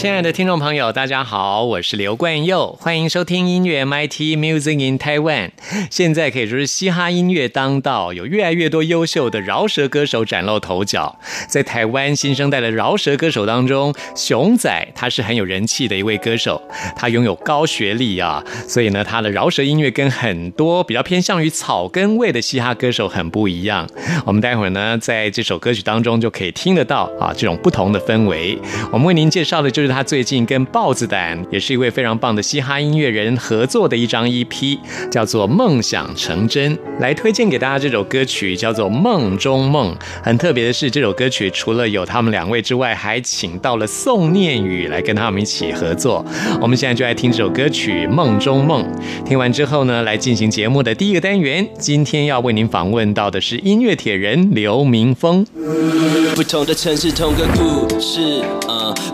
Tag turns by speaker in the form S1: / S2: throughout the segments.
S1: 亲爱的听众朋友，大家好，我是刘冠佑，欢迎收听音乐 MIT Music in Taiwan。现在可以说是嘻哈音乐当道，有越来越多优秀的饶舌歌手崭露头角。在台湾新生代的饶舌歌手当中，熊仔他是很有人气的一位歌手，他拥有高学历啊，所以呢，他的饶舌音乐跟很多比较偏向于草根味的嘻哈歌手很不一样。我们待会儿呢，在这首歌曲当中就可以听得到啊，这种不同的氛围。我们为您介绍的就是。他最近跟豹子胆，也是一位非常棒的嘻哈音乐人合作的一张 EP，叫做《梦想成真》，来推荐给大家这首歌曲，叫做《梦中梦》。很特别的是，这首歌曲除了有他们两位之外，还请到了宋念宇来跟他们一起合作。我们现在就来听这首歌曲《梦中梦》。听完之后呢，来进行节目的第一个单元。今天要为您访问到的是音乐铁人刘明峰。
S2: 不同的城市，同个故事，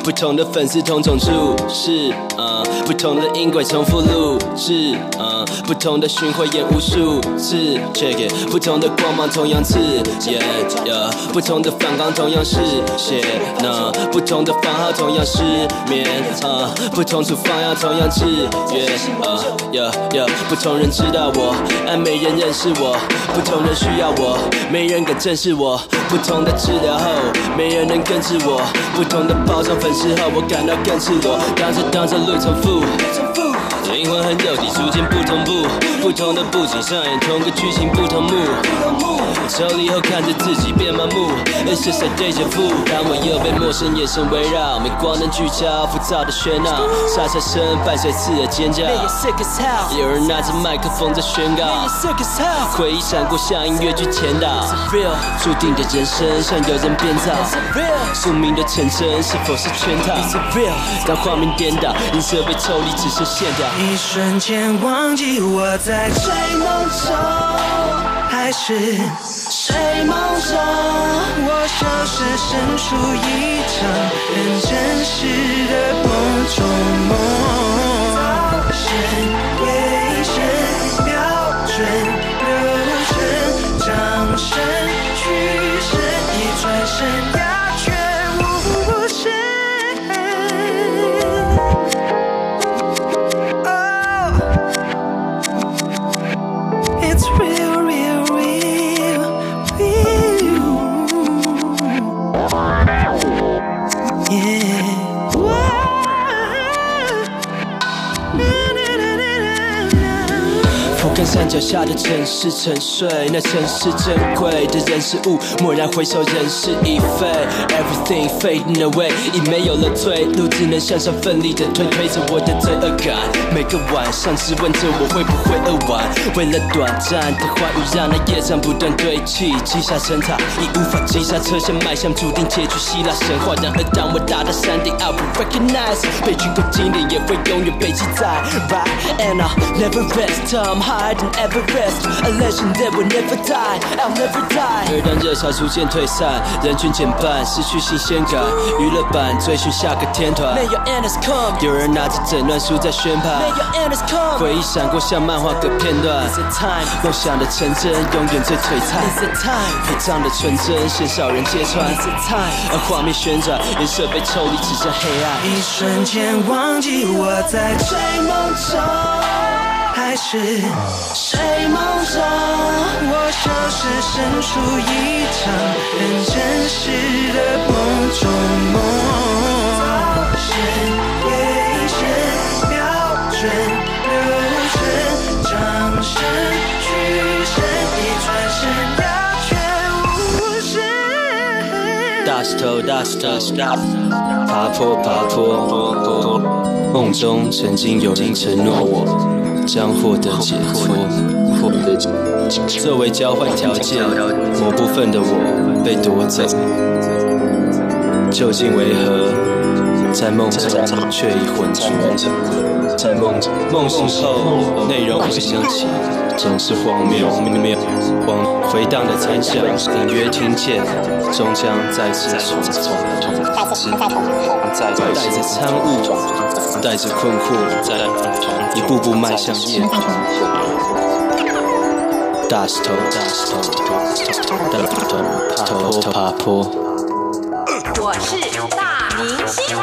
S2: 不同的粉。丝同种注视，呃，不同的音轨重复录制，呃，不同的循环演无数次，check it，不同的光芒同样刺眼，yeah，不同的反光同样是血，那不同的番号同样失眠，呃，不同处方向同样制约，呃，yeah yeah，不同人知道我，但没人认识我，不同人需要我，没人敢正视我，不同的治疗后，没人能根治我，不同的包上粉丝后，我感。到更赤裸，当时当着路重复，灵魂和肉体逐渐不同步，不同的布景上演同个剧情不同幕。抽离后看着自己变麻木，It's just a deja vu。当我又被陌生眼神围绕，没光能聚焦，浮躁的喧闹，沙沙声伴随刺耳尖叫。有人拿着麦克风在宣告，回忆闪过像音乐剧前导，注定的人生像有人编造，宿命的成真是否是圈套？当画面颠倒，音色被抽离，只剩线条。
S3: 一瞬间忘记我在追梦中。还是睡梦中，我就是身处一场很真实的梦中梦。深归深，标准流程，掌声去声，一转身。
S2: 脚下的城市沉睡，那城市珍贵的人事物，蓦然回首，人事已非，everything fading away，已没有了退路，只能向上奋力的推，推着我的罪恶感。每个晚上质问着我会不会饿完，为了短暂的欢愉，让那夜战不断堆砌，积下成塔，已无法急刹车，向迈向注定结局希腊神话。然而当我达到山顶，I will recognize，悲剧和经典也会永远被记载。Right and I never rest，I'm hiding high. Everest, a legend that will never die, I'll never die。而当热潮逐渐退散，人群减半，失去新鲜感，娱乐版追寻下个天团。May your has come。有人拿着诊断书在宣判。May your has come。回忆闪过像漫画的片段。Is it time？梦想的成真，永远最璀璨。Is it time？陪葬的纯真，鲜少人揭穿。Is it time？而画面旋转，颜色被抽离，只剩黑暗。
S3: 一瞬间忘记我在追梦中。还是睡梦中，我像是身处一场很真实的梦中梦。深归深，标准流程，掌声巨声，一转身鸦雀无声。
S2: 大石头石头，爬坡爬坡，梦中曾经有人承诺我将获得解脱，作为交换条件，某部分的我被夺走，究竟为何？在梦中却已混浊？在梦中梦醒后，内容会想起，总是荒谬，荒回荡的残响，隐约听见，终将再次重重再带着参悟，带着困惑，一步步迈向夜空。大石头，大石头，大石头，爬坡，爬坡。
S4: 我是大明星啊！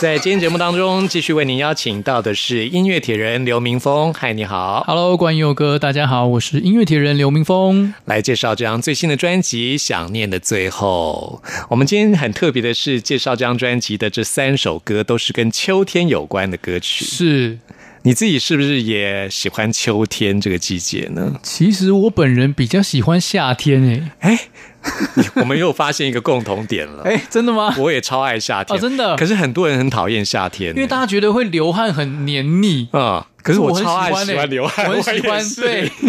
S1: 在今天节目当中，继续为您邀请到的是音乐铁人刘明峰。嗨，你好
S5: ，Hello，关佑哥，大家好，我是音乐铁人刘明峰。
S1: 来介绍这张最新的专辑《想念的最后》。我们今天很特别的是，介绍这张专辑的这三首歌都是跟秋天有关的歌曲。
S5: 是，
S1: 你自己是不是也喜欢秋天这个季节呢？
S5: 其实我本人比较喜欢夏天诶。
S1: 哎，我们又发现一个共同点了。
S5: 哎，真的吗？
S1: 我也超爱夏天，
S5: 哦真的
S1: 可是很多人很讨厌夏天，
S5: 因为大家觉得会流汗很黏腻，
S1: 啊、可是我
S5: 很
S1: 超爱
S5: 欢欸
S1: 喜欢流汗，
S5: 我很喜欢对。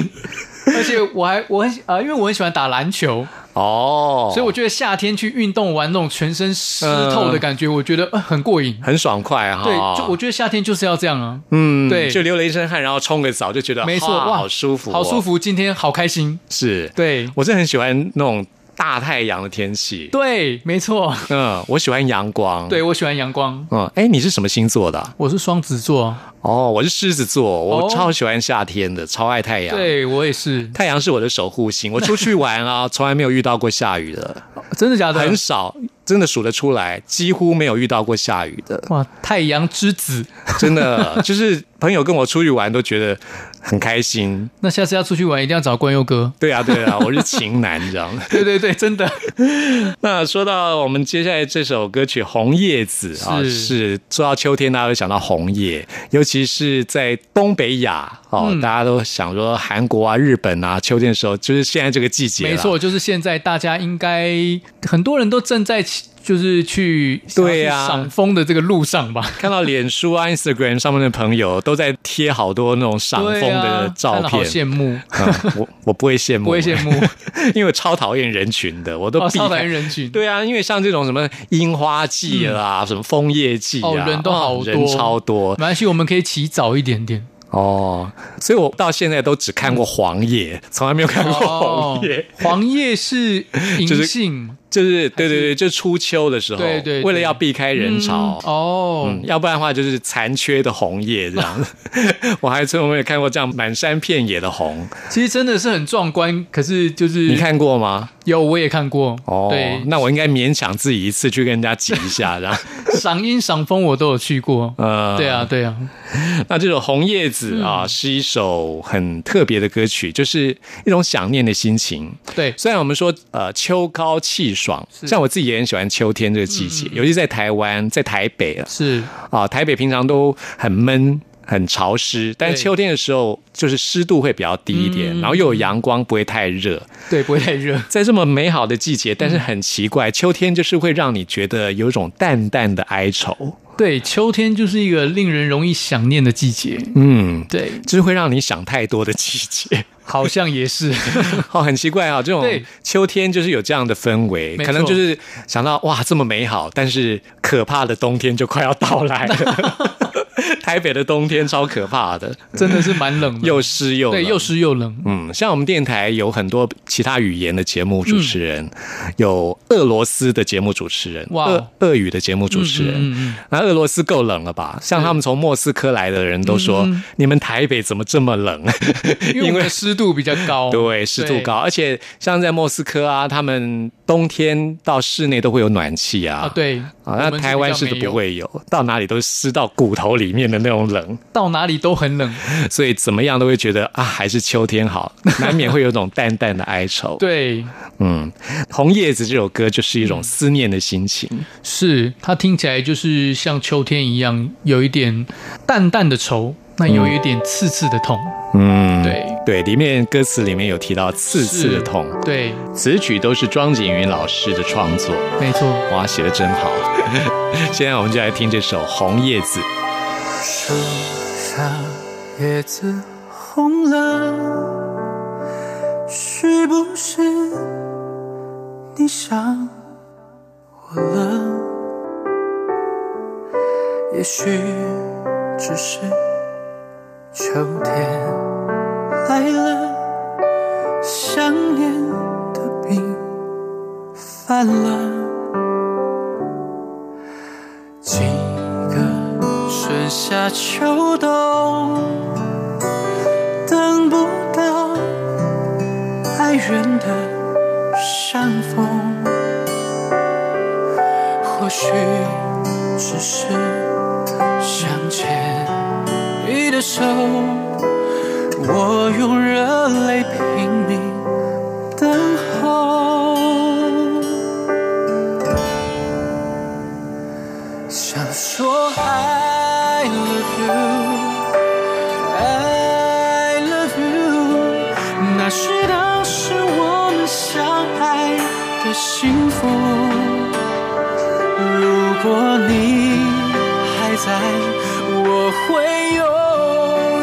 S5: 而且我还我很喜啊、因为我很喜欢打篮球，
S1: 哦，
S5: 所以我觉得夏天去运动玩那种全身湿透的感觉，我觉得、呃、很过瘾。
S1: 很爽快哈。
S5: 对，就我觉得夏天就是要这样啊。
S1: 嗯，
S5: 对
S1: 就流了一身汗，然后冲个澡，就觉得
S5: 没错，
S1: 哇
S5: 哇，
S1: 好舒服、哦
S5: 好舒。服，今天好开心。
S1: 是，
S5: 对
S1: 我真的很喜欢那种大太阳的天气。
S5: 对，没错，
S1: 嗯，我喜欢阳光。
S5: 对，我喜欢阳光。
S1: 嗯，哎，你是什么星座的啊、
S5: 我是双子座，
S1: 哦，我是狮子座，我
S5: 哦
S1: 超喜欢夏天的，超爱太阳。，
S5: 对我也是，
S1: 太阳是我的守护星。我出去玩啊，从来没有遇到过下雨的，
S5: 真的假的？
S1: 很少，真的数得出来，几乎没有遇到过下雨的。
S5: 哇，太阳之子，
S1: 真的，就是朋友跟我出去玩都觉得很开心。
S5: 那下次要出去玩一定要找关佑哥。
S1: 对啊，对啊，我是情男你知道吗。
S5: 对对对，真的
S1: 那说到我们接下来这首歌曲《红叶子》啊，
S5: 是
S1: 是说到秋天，大家会想到红叶，尤其是在东北亚哦，
S5: 嗯
S1: 大家都想说韩国啊、日本啊，秋天的时候就是现在这个季节，
S5: 没错，。就是现在大家应该很多人都正在起就是去
S1: 对呀
S5: 赏枫的这个路上吧。
S1: 看到脸书啊、Instagram 上面的朋友都在贴好多那种赏枫的照片，
S5: 羡慕，
S1: 嗯我我不会羡慕，
S5: 不会羡慕，
S1: 因为我超讨厌人群的，我都
S5: 超讨厌人群。
S1: 对啊，因为像这种什么樱花季啦、什么枫叶季啊，
S5: 哦人都好多。
S1: 人超多。
S5: 没关系，我们可以起早一点点。
S1: 哦，所以我到现在都只看过黄叶，从来没有看过红叶。
S5: 哦黄叶是银杏
S1: 就是对对对，就初秋的时候，
S5: 对对对
S1: 为了要避开人潮。
S5: 哦
S1: 嗯，要不然的话就是残缺的红叶这样。我还从没有看过这样满山遍野的红，
S5: 其实真的是很壮观。可是就是
S1: 你看过吗？
S5: 有我也看过
S1: 哦，
S5: 对，
S1: 那我应该勉强自己一次去跟人家挤一下，这样。
S5: 赏樱赏枫我都有去过。
S1: 呃，
S5: 对啊，对啊，
S1: 那这首《红叶子》啊，
S5: 嗯
S1: 是一首很特别的歌曲，就是一种想念的心情。
S5: 对，
S1: 虽然我们说呃秋高气爽，像我自己也很喜欢秋天这个季
S5: 嗯
S1: 节，尤其在台湾，在台北啊，
S5: 是
S1: 啊，台北平常都很闷。很潮湿，但是秋天的时候，就是湿度会比较低一点，
S5: 嗯
S1: 然后又有阳光，不会太热。
S5: 对，不会太热。
S1: 在这么美好的季节，但是很奇怪，秋天就是会让你觉得有一种淡淡的哀愁。
S5: 对，秋天就是一个令人容易想念的季节。
S1: 嗯，
S5: 对，
S1: 就是会让你想太多的季节。
S5: 好像也是。
S1: 哦，很奇怪啊，这种
S5: 对
S1: 秋天就是有这样的氛围，可能就是想到哇这么美好，但是可怕的冬天就快要到来了。台北的冬天超可怕的，
S5: 真的是蛮冷的，
S1: 又湿又冷。
S5: 对，又湿又冷。
S1: 嗯，像我们电台有很多其他语言的节目主持人，有俄罗斯的节目主持人，
S5: 哇
S1: 俄俄语的节目主持人。
S5: 嗯
S1: 那俄罗斯够冷了吧？像他们从莫斯科来的人都说，
S5: 嗯
S1: 你们台北怎么这么冷？
S5: 因为湿度比较高，
S1: 对，湿度高，而且像在莫斯科啊，他们冬天到室内都会有暖气啊。
S5: 啊，对。
S1: 啊，那台湾是不会有，到哪里都湿到骨头里里面的那种冷，
S5: 到哪里都很冷。
S1: 所以怎么样都会觉得啊，还是秋天好，难免会有种淡淡的哀愁。
S5: 对，
S1: 嗯，红叶子这首歌就是一种思念的心情。
S5: 是它听起来就是像秋天一样，有一点淡淡的愁，那有一点刺刺的痛。
S1: 嗯，
S5: 对
S1: 对，里面歌词里面有提到刺刺的痛，
S5: 对，
S1: 词曲都是庄景云老师的创作。
S5: 没错。
S1: 哇，写的真好！现在我们就来听这首《红叶子》。
S6: 树上叶子红了，是不是你想我了？也许只是秋天来了，想念的病犯了。春夏秋冬，等不到爱人的相逢，或许只是想牵你的手，我用热泪拼命等候。you，I love you，那是当时我们相爱的幸福。如果你还在，我会用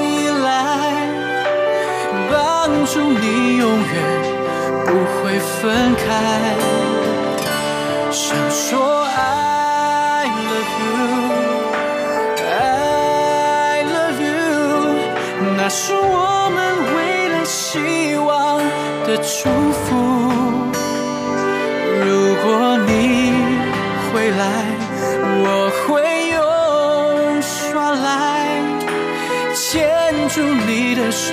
S6: 依赖帮助你，永远不会分开。想说 I love you 是我们未来希望的祝福。如果你回来，我会用耍赖牵住你的手，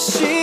S6: 的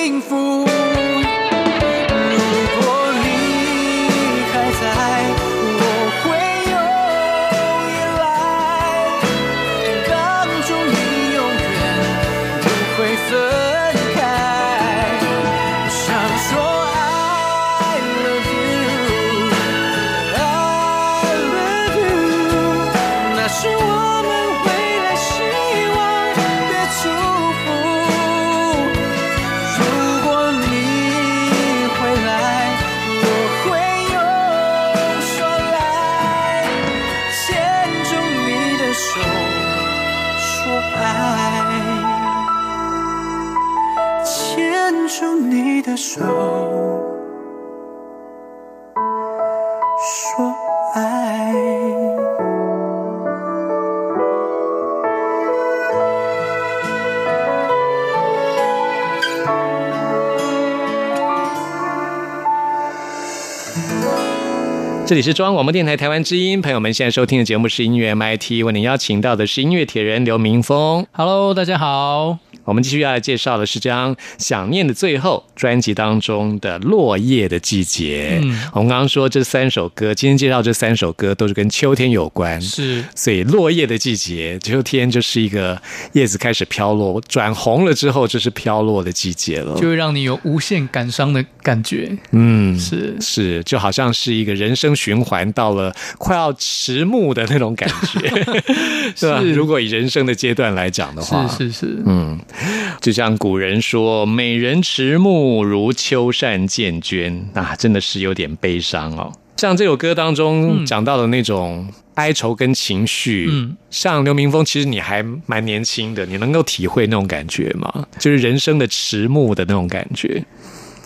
S1: 这里是中央广播电台台湾之音，朋友们现在收听的节目是音乐 MIT，为您邀请到的是音乐铁人刘明峰。
S5: Hello，大家好。
S1: 我们继续要来介绍的是这张《想念的最后》专辑当中的《落叶的季节》。
S5: 嗯
S1: 我们刚刚说这三首歌，今天介绍这三首歌都是跟秋天有关，
S5: 是
S1: 所以落叶的季节，秋天就是一个叶子开始飘落，转红了之后就是飘落的季节了。
S5: 就会让你有无限感伤的感觉。
S1: 嗯，
S5: 是
S1: 是，就好像是一个人生循环到了快要迟暮的那种感觉，是吧？
S5: 是
S1: 如果以人生的阶段来讲的话，
S5: 是是是，
S1: 嗯，就像古人说“美人迟暮如秋扇见娟”，啊，真的是有点悲伤哦。像这首歌当中讲到的那种哀愁跟情绪，
S5: 嗯，
S1: 像刘明峰，其实你还蛮年轻的，你能够体会那种感觉吗？就是人生的迟暮的那种感觉。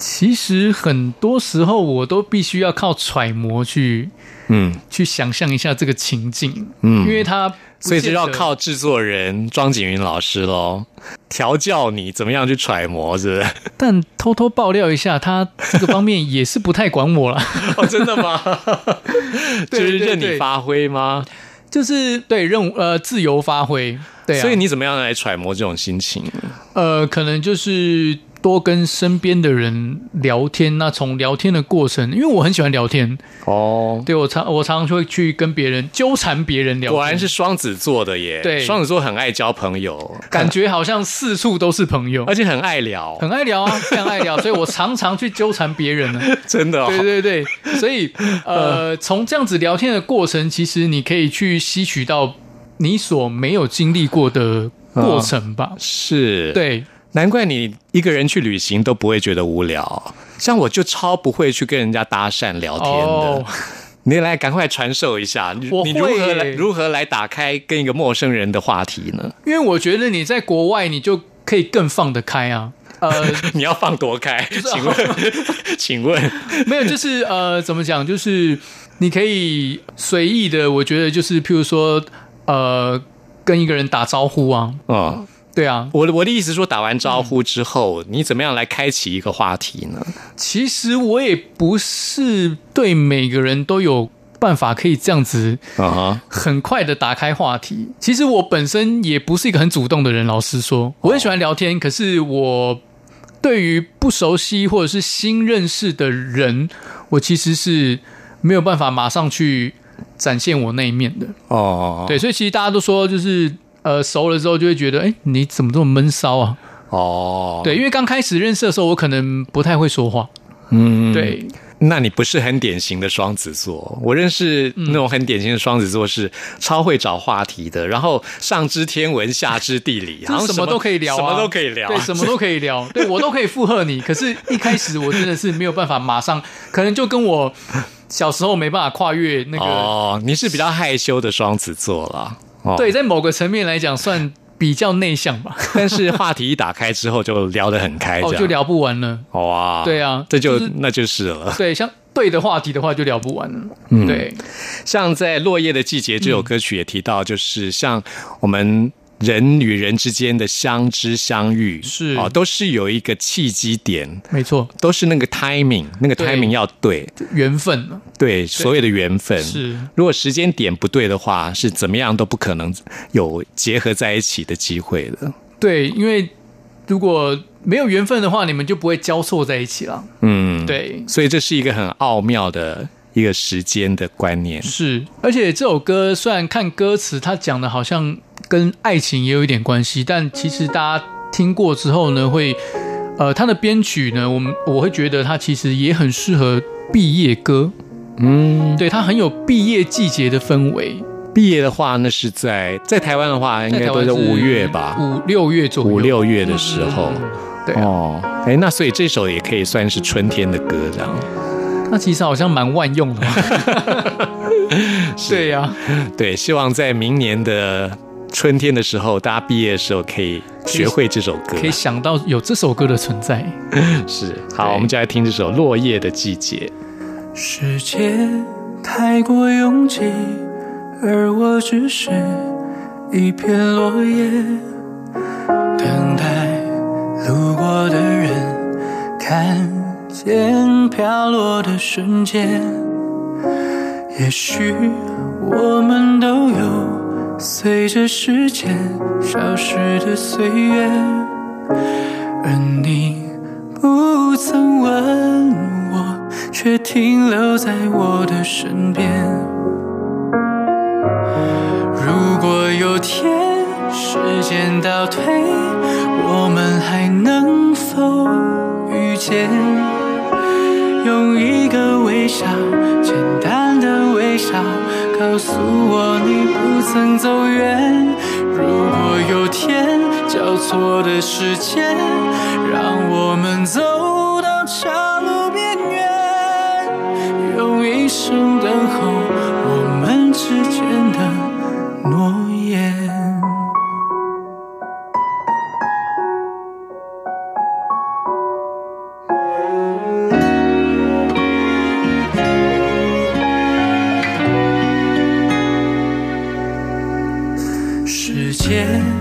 S5: 其实很多时候我都必须要靠揣摩去
S1: 嗯
S5: 去想象一下这个情境，
S1: 嗯
S5: 因为他
S1: 所以就要靠制作人庄景云老师喽，调教你怎么样去揣摩，是不是？
S5: 但偷偷爆料一下，他这个方面也是不太管我了，
S1: 哦，真的吗？就是任你发挥吗？
S5: 就是对任务呃自由发挥，对啊，
S1: 所以你怎么样来揣摩这种心情？
S5: 呃，可能就是多跟身边的人聊天。那从聊天的过程，因为我很喜欢聊天，
S1: 哦，
S5: 对我常我常常会去跟别人纠缠别人聊天，
S1: 果然是双子座的耶。
S5: 对
S1: 双子座很爱交朋友，
S5: 感觉好像四处都是朋友
S1: 而，且很爱聊，
S5: 很爱聊啊，非常爱聊，所以我常常去纠缠别人呢。
S1: 真的、哦。
S5: 对对对，所以 呃，从这样子聊天的过程，其实你可以去吸取到你所没有经历过的过程吧。
S1: 是，，
S5: 对，
S1: 难怪你一个人去旅行都不会觉得无聊。像我就超不会去跟人家搭讪聊天的。
S5: 哦，
S1: 你来赶快传授一下，你如何
S5: 会
S1: 来如何来打开跟一个陌生人的话题呢？
S5: 因为我觉得你在国外，你就可以更放得开啊。呃，
S1: 你要放多开？请问，请问，
S5: 没有，就是呃，怎么讲？就是你可以随意的，我觉得就是，譬如说，呃，跟一个人打招呼啊，
S1: 嗯，
S5: 对啊。
S1: 我的我的意思说，打完招呼之后，你怎么样来开启一个话题呢？
S5: 其实我也不是对每个人都有办法可以这样子
S1: 啊，
S5: 很快的打开话题。其实我本身也不是一个很主动的人，老实说，我很喜欢聊天，可是我对于不熟悉或者是新认识的人，我其实是没有办法马上去展现我那一面的。
S1: 哦，
S5: 对，所以其实大家都说，就是呃熟了之后就会觉得，哎，你怎么这么闷骚啊？
S1: 哦，
S5: 对，因为刚开始认识的时候，我可能不太会说话。
S1: 嗯，
S5: 对，
S1: 那你不是很典型的双子座。我认识那种很典型的双子座是超会找话题的，然后上知天文下知地理，好 像
S5: 就是什么都可以聊、啊，
S1: 什么都可以聊，
S5: 对，什么都可以聊，对我都可以附和你。可是，一开始我真的是没有办法马上，可能就跟我小时候没办法跨越那个，
S1: 哦，你是比较害羞的双子座啦。哦，
S5: 对，，在某个层面来讲，算比较内向吧。
S1: 但是话题一打开之后就聊得很开，
S5: 就聊不完了。
S1: 哇，
S5: 对啊
S1: 这就、
S5: 就是
S1: 那就是了。
S5: 对，像对的话题的话，就聊不完了。
S1: 嗯
S5: 对，
S1: 像在《落叶的季节》这首歌曲也提到，就是像我们人与人之间的相知相遇，
S5: 是。
S1: 哦，都是有一个契机点，
S5: 没错，
S1: 都是那个 timing，那个 timing 要对，
S5: 缘分。嘛
S1: 对，所谓的缘分。
S5: 是。
S1: 如果时间点不对的话，是怎么样都不可能有结合在一起的机会的。
S5: 对，因为如果没有缘分的话，你们就不会交错在一起了。
S1: 嗯，，
S5: 对，
S1: 所以这是一个很奥妙的一个时间的观念。
S5: 是，而且这首歌虽然看歌词，它讲的好像跟爱情也有一点关系，但其实大家听过之后呢，会呃，它的编曲呢，我们我会觉得它其实也很适合毕业歌，
S1: 嗯，
S5: 对，它很有毕业季节的氛围。
S1: 毕业的话，那是在在台湾的话，应该都
S5: 是
S1: 是五月吧，
S5: 五六月左右，
S1: 五六月的时候。
S5: 对啊，
S1: 哦，哎，那所以这首也可以算是春天的歌，这样。
S5: 那其实好像蛮万用的嘛。对呀、
S1: 对，希望在明年的春天的时候，大家毕业的时候可以学会这首歌。
S5: 可以想到有这首歌的存在。
S1: 是好，我们就来听这首《落叶的季节》。
S6: 世界太过拥挤，而我只是一片落叶，等待路过的人看见飘落的瞬间。也许我们都有随着时间消失的岁月，而你不曾问我，却停留在我的身边。如果有天时间倒退，我们还能否遇见？用一个微笑，简单的微笑，告诉我你不曾走远。如果有天交错的时间，让我们走到岔路边缘，用一生等候世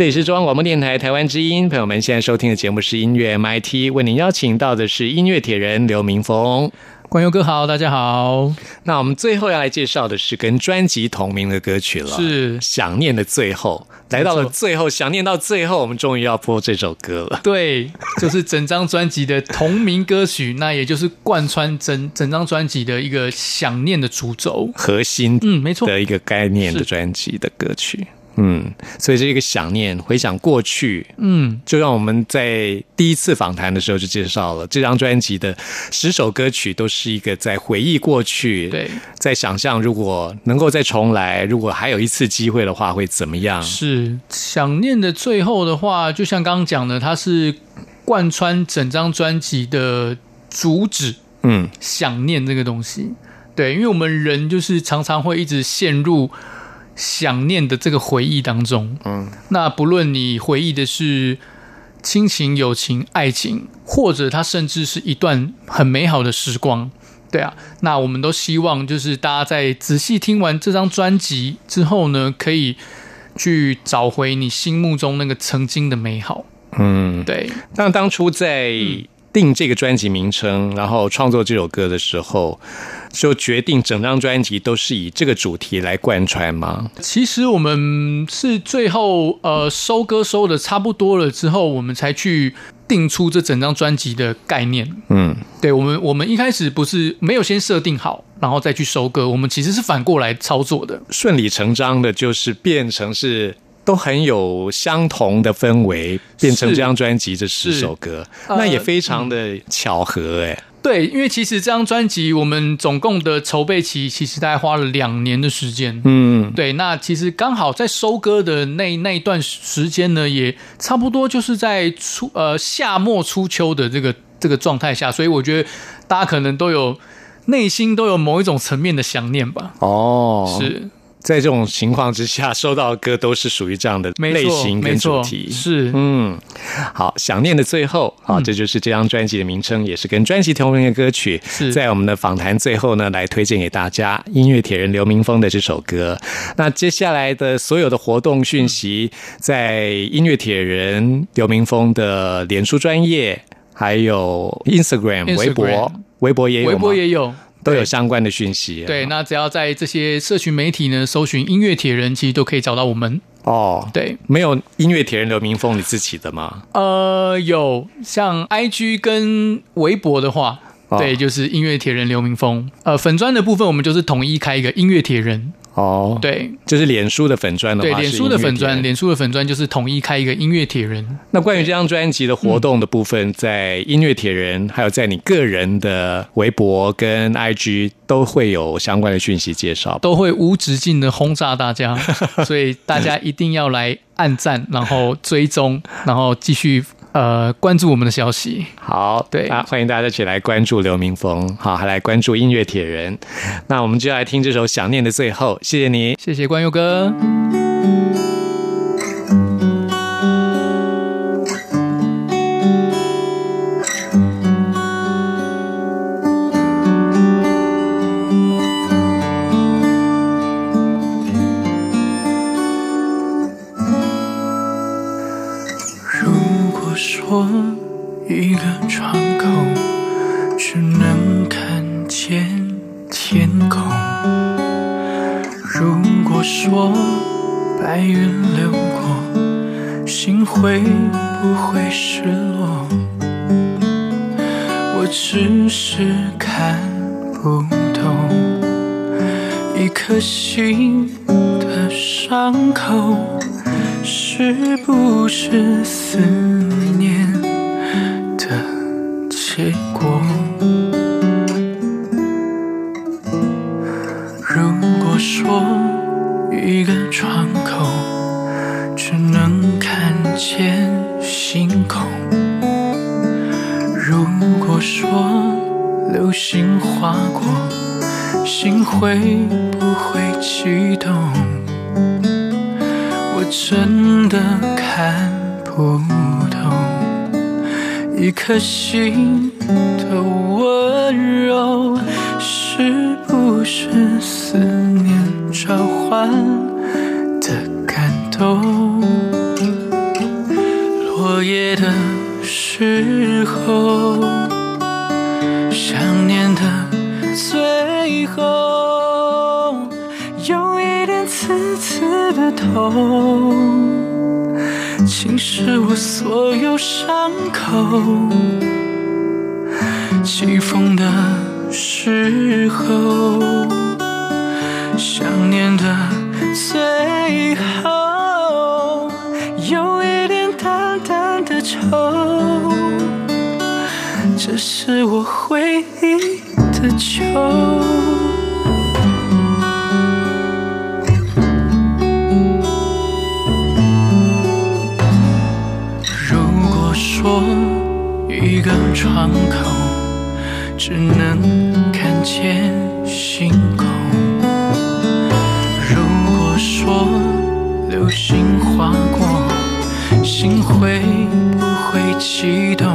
S1: 这里是中央广播电台台湾之音，朋友们现在收听的节目是音乐 MIT，为您邀请到的是音乐铁人刘明峰。
S5: 关佑哥好，大家好，
S1: 那我们最后要来介绍的是跟专辑同名的歌曲了，
S5: 是
S1: 想念的最后，来到了最后，想念到最后，我们终于要播这首歌了。
S5: 对，就是整张专辑的同名歌曲，那也就是贯穿整整张专辑的一个想念的主轴。
S1: 核心
S5: 嗯，没错，
S1: 的一个概念的
S5: 是
S1: 专辑的歌曲，嗯，所以这个想念，回想过去，
S5: 嗯，
S1: 就让我们在第一次访谈的时候就介绍了这张专辑的十首歌曲，都是一个在回忆过去，
S5: 对，
S1: 在想象如果能够再重来，如果还有一次机会的话，会怎么样？
S5: 是想念的最后的话，就像刚刚讲的，它是贯穿整张专辑的主旨，
S1: 嗯，
S5: 想念这个东西。对，因为我们人就是常常会一直陷入想念的这个回忆当中。
S1: 嗯，
S5: 那不论你回忆的是亲情、友情、爱情，或者它甚至是一段很美好的时光。对啊，那我们都希望就是大家在仔细听完这张专辑之后呢，可以去找回你心目中那个曾经的美好。
S1: 嗯，
S5: 对，
S1: 那当初在定这个专辑名称，然后创作这首歌的时候，就决定整张专辑都是以这个主题来贯穿吗？
S5: 其实我们是最后呃收歌收的差不多了之后，我们才去定出这整张专辑的概念。
S1: 嗯，
S5: 对我们，我们一开始不是没有先设定好，然后再去收歌，我们其实是反过来操作的。
S1: 顺理成章的就是变成是都很有相同的氛围，变成这张专辑这十首歌，
S5: 呃
S1: 那也非常的巧合哎、
S5: 对，因为其实这张专辑我们总共的筹备期其实大概花了两年的时间。
S1: 嗯，
S5: 对，那其实刚好在收歌的那那一段时间呢，也差不多就是在初呃夏末初秋的这个这个状态下，所以我觉得大家可能都有内心都有某一种层面的想念吧。
S1: 哦，
S5: 是，
S1: 在这种情况之下，收到的歌都是属于这样的类，型跟主题，
S5: 是，
S1: 嗯，好，想念的最后啊，
S5: 嗯
S1: 这就是这张专辑的名称，也是跟专辑同名的歌曲。
S5: 是
S1: 在我们的访谈最后呢，来推荐给大家音乐铁人刘明峰的这首歌。那接下来的所有的活动讯息，在音乐铁人刘明峰的脸书专业，还有 Instagram、微博微博也有，
S5: 微博也有。
S1: 都有相关的讯息。
S5: 对，那只要在这些社群媒体呢，搜寻音乐铁人，其实都可以找到我们。
S1: 哦，
S5: 对，
S1: 没有音乐铁人刘明峰你自己的吗？
S5: 呃，有像 IG 跟微博的话，
S1: 哦
S5: 对，就是音乐铁人刘明峰。呃，粉砖的部分我们就是统一开一个音乐铁人。
S1: 哦，，
S5: 对
S1: 就是脸书的粉砖的
S5: 对，
S1: 话，
S5: 脸书的粉砖，
S1: 脸。
S5: 脸书的粉砖就是统一开一个音乐铁人。
S1: 那关于这张专辑的活动的部分，在音乐铁人，还有在你个人的微博跟 IG 都会有相关的讯息介绍。
S5: 都会无止境的轰炸大家，所以大家一定要来按赞，然后追踪，然后继续呃关注我们的消息。
S1: 好，
S5: 对
S1: 啊，欢迎大家一起来关注刘明峰，好，还来关注音乐铁人。那我们就来听这首《想念的最后》，谢谢你。
S5: 谢谢关佑哥。
S6: 果说白云流过，心会不会失落？我只是看不懂一颗心的伤口。是不是思念的结果？如果说一个窗口只能看见星空，如果说流星划过，心会不会悸动？我真的看不懂一颗心的温柔，是不是思念召唤的感动？落叶的时候，想念的最后，有一点刺刺的痛，侵蚀我所有伤口。起风的时候，想念的最后，有一点淡淡的愁。这是我回忆的秋。如果说一个窗口看见星空如果说流星划过心会不会激动。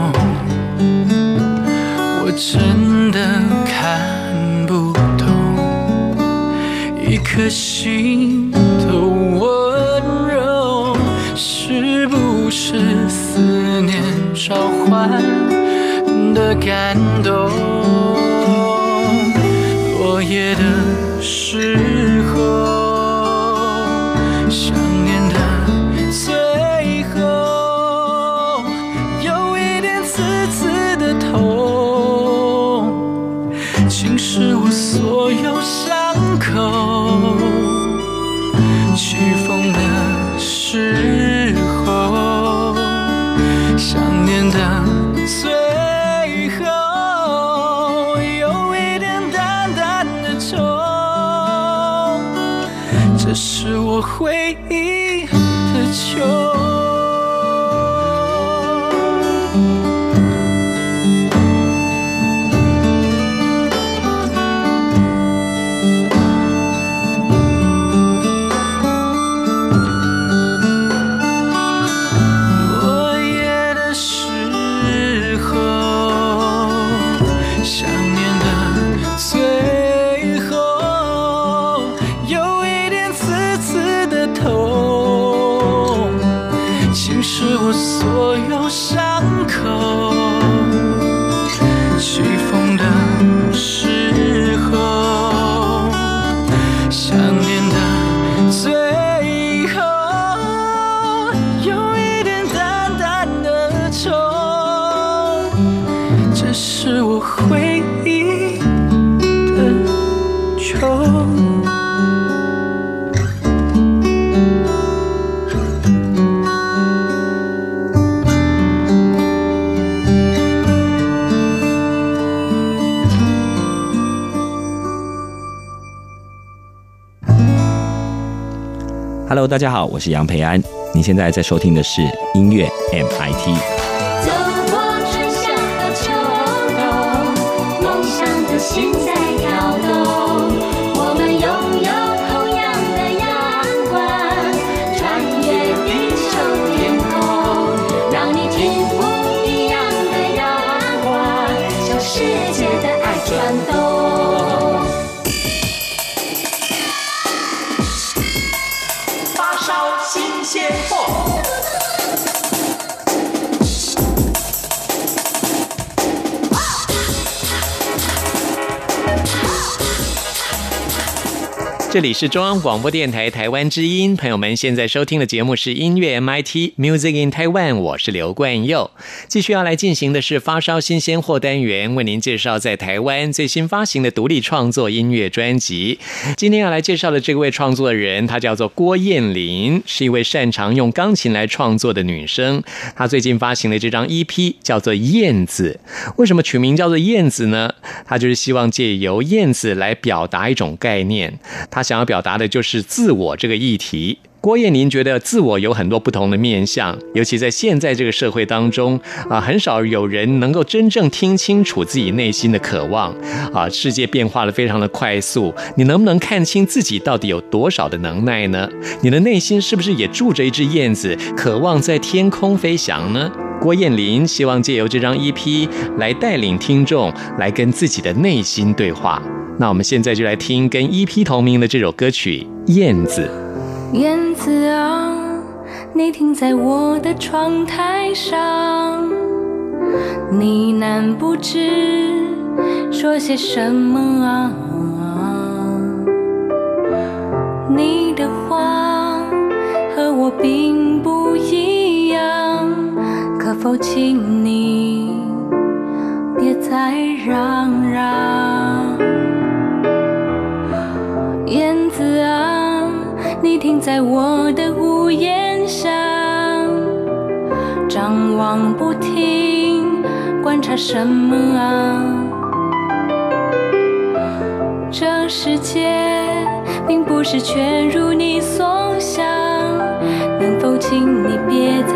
S6: 我真的看不懂一颗心的温柔是不是思念召唤的感动？夜的诗
S7: 所大家好，我是杨培安。你现在在收听的是音乐 MIT。
S8: 烧新鲜货。
S1: 这里是中央广播电台台湾之音，朋友们现在收听的节目是音乐 MIT Music in Taiwan，我是刘冠佑。继续要来进行的是发烧新鲜货单元，为您介绍在台湾最新发行的独立创作音乐专辑。今天要来介绍的这位创作人，她叫做郭燕玲，是一位擅长用钢琴来创作的女生。她最近发行的这张 EP 叫做《燕子》，为什么取名叫做燕子呢？她就是希望借由燕子来表达一种概念。她想要表达的就是自我这个议题。郭燕玲觉得自我有很多不同的面向，尤其在现在这个社会当中啊，很少有人能够真正听清楚自己内心的渴望啊。世界变化的非常的快速，你能不能看清自己到底有多少的能耐呢？你的内心是不是也住着一只燕子，渴望在天空飞翔呢？郭燕玲希望借由这张 EP 来带领听众来跟自己的内心对话。那我们现在就来听跟 EP 同名的这首歌曲《燕子》。
S9: 燕子啊，你停在我的窗台上，呢喃不知说些什么啊。你的话和我并不一样，可否请你别再嚷嚷？在我的屋檐下，张望不停，观察什么啊？这世界并不是全如你所想，能否请你别再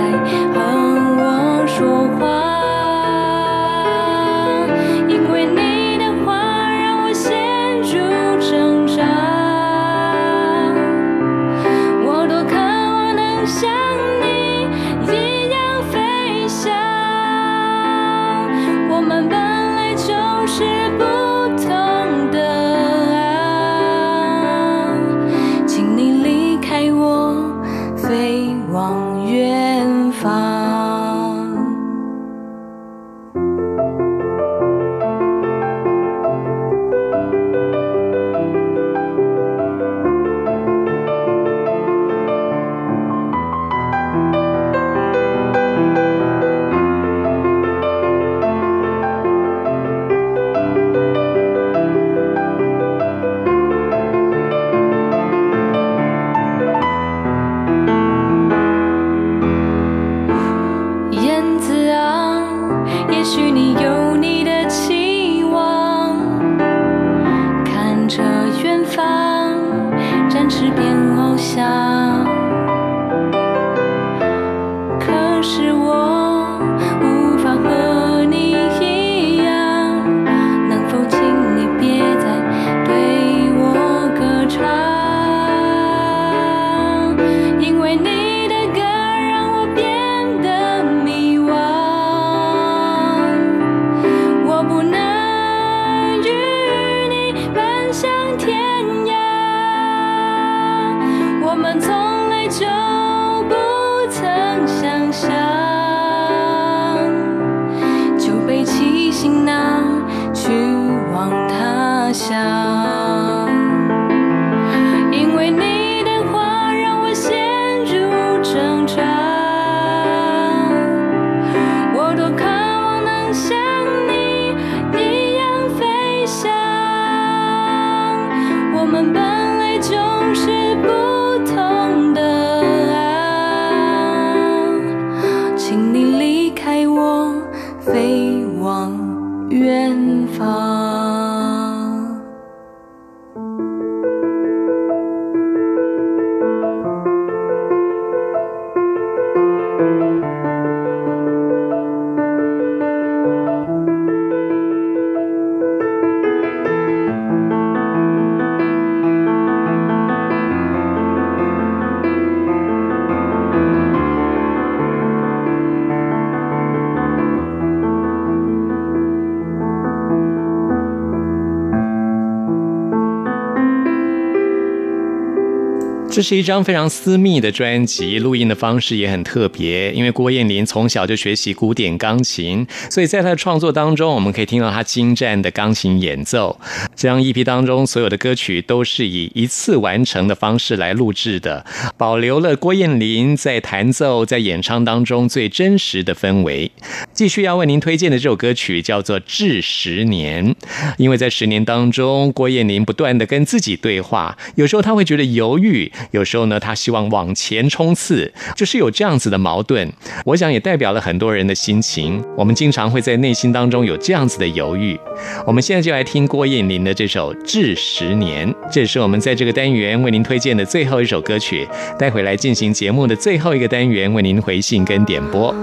S1: 这是一张非常私密的专辑，录音的方式也很特别。因为郭燕霖从小就学习古典钢琴，所以在他的创作当中，我们可以听到他精湛的钢琴演奏。这张 EP 当中所有的歌曲都是以一次完成的方式来录制的，保留了郭燕霖在弹奏、在演唱当中最真实的氛围。继续要为您推荐的这首歌曲叫做《致十年》，因为在十年当中，郭燕霖不断的跟自己对话，有时候他会觉得犹豫，有时候呢，他希望往前冲刺，就是有这样子的矛盾。我想也代表了很多人的心情。我们经常会在内心当中有这样子的犹豫。我们现在就来听郭燕霖的这首《致十年》，这是我们在这个单元为您推荐的最后一首歌曲。待会来进行节目的最后一个单元，为您回信跟点播。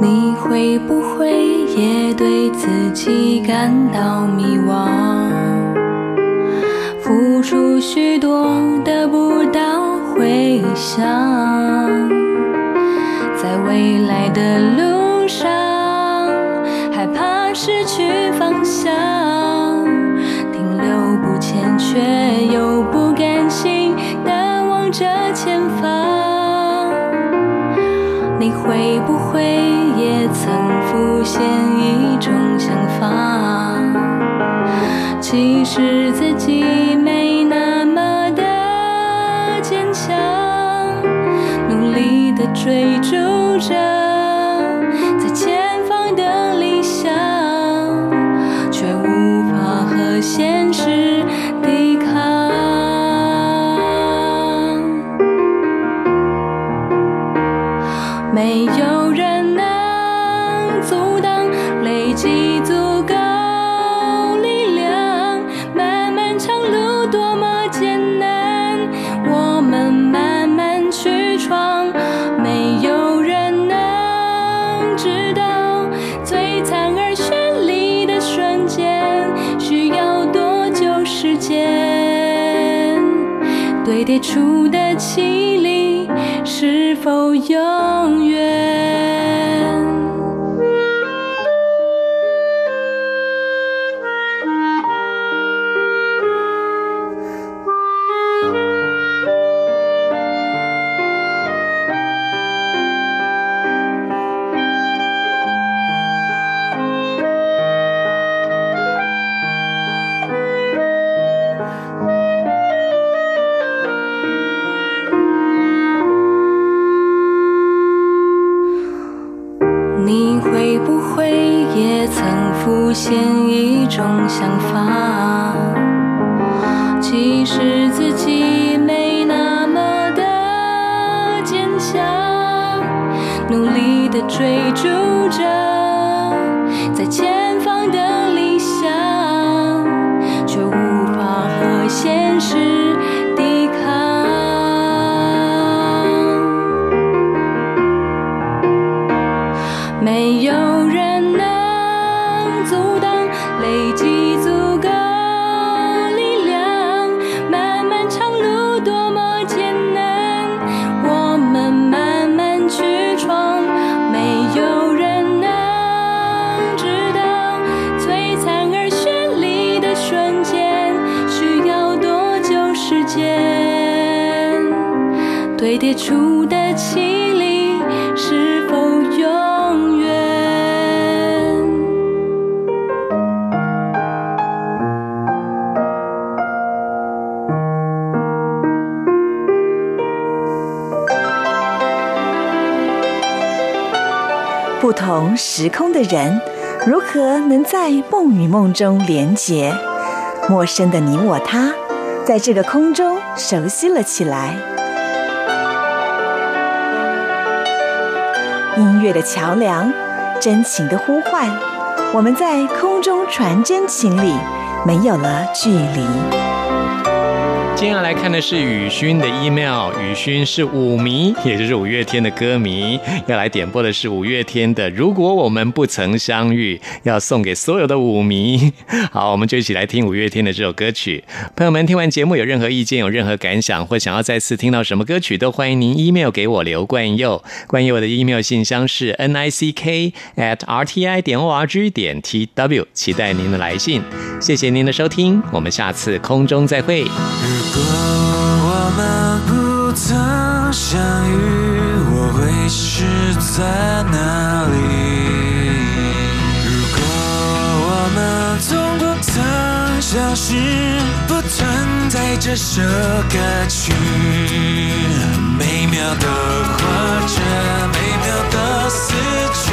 S9: 你会不会也对自己感到迷惘？付出许多得不到回响，在未来的路上，害怕失去方向，会不会也曾浮现一种想法？其实自己没那么的坚强，努力的追逐着堆叠出的绮丽是否有出的绮丽，是否永远？
S4: 不同时空的人，如何能在梦与梦中连结？陌生的你我他，在这个空中熟悉了起来。音乐的桥梁，真情的呼唤，我们在空中传真情里，没有了距离。
S1: 接下来看的是雨勋的 email，雨勋是舞迷，也就是五月天的歌迷，要来点播的是五月天的《如果我们不曾相遇》，要送给所有的舞迷。好，我们就一起来听五月天的这首歌曲。朋友们，听完节目有任何意见、有任何感想，或想要再次听到什么歌曲，都欢迎您 email 给我刘冠佑。冠佑的 email 信箱是 n i c k at r t i 点 o r g 点 t w，期待您的来信。谢谢您的收听，我们下次空中再会。
S3: 如果我们不曾相遇，我会是在哪里？如果我们从不曾消失，不存在这首歌曲，美妙的活着，美妙的死去，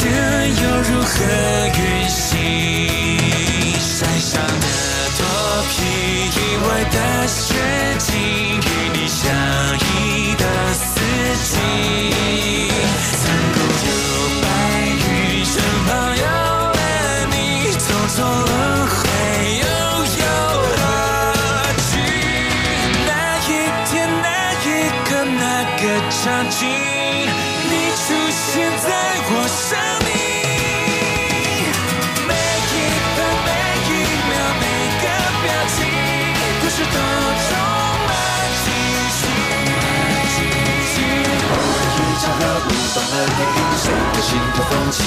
S3: 剑又如何？运
S6: 谁的心头风起？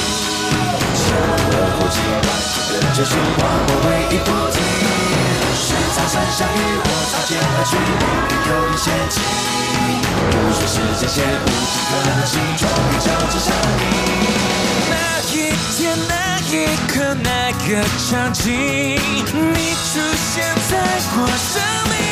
S6: 前后后继，万千人追寻，化我为一不停。是擦身相遇，或擦肩而去，命运有人掀起。不说时间线，无尽可能性，终于交织上你。
S3: 那一天，那一刻，那个场景，你出现在我生命。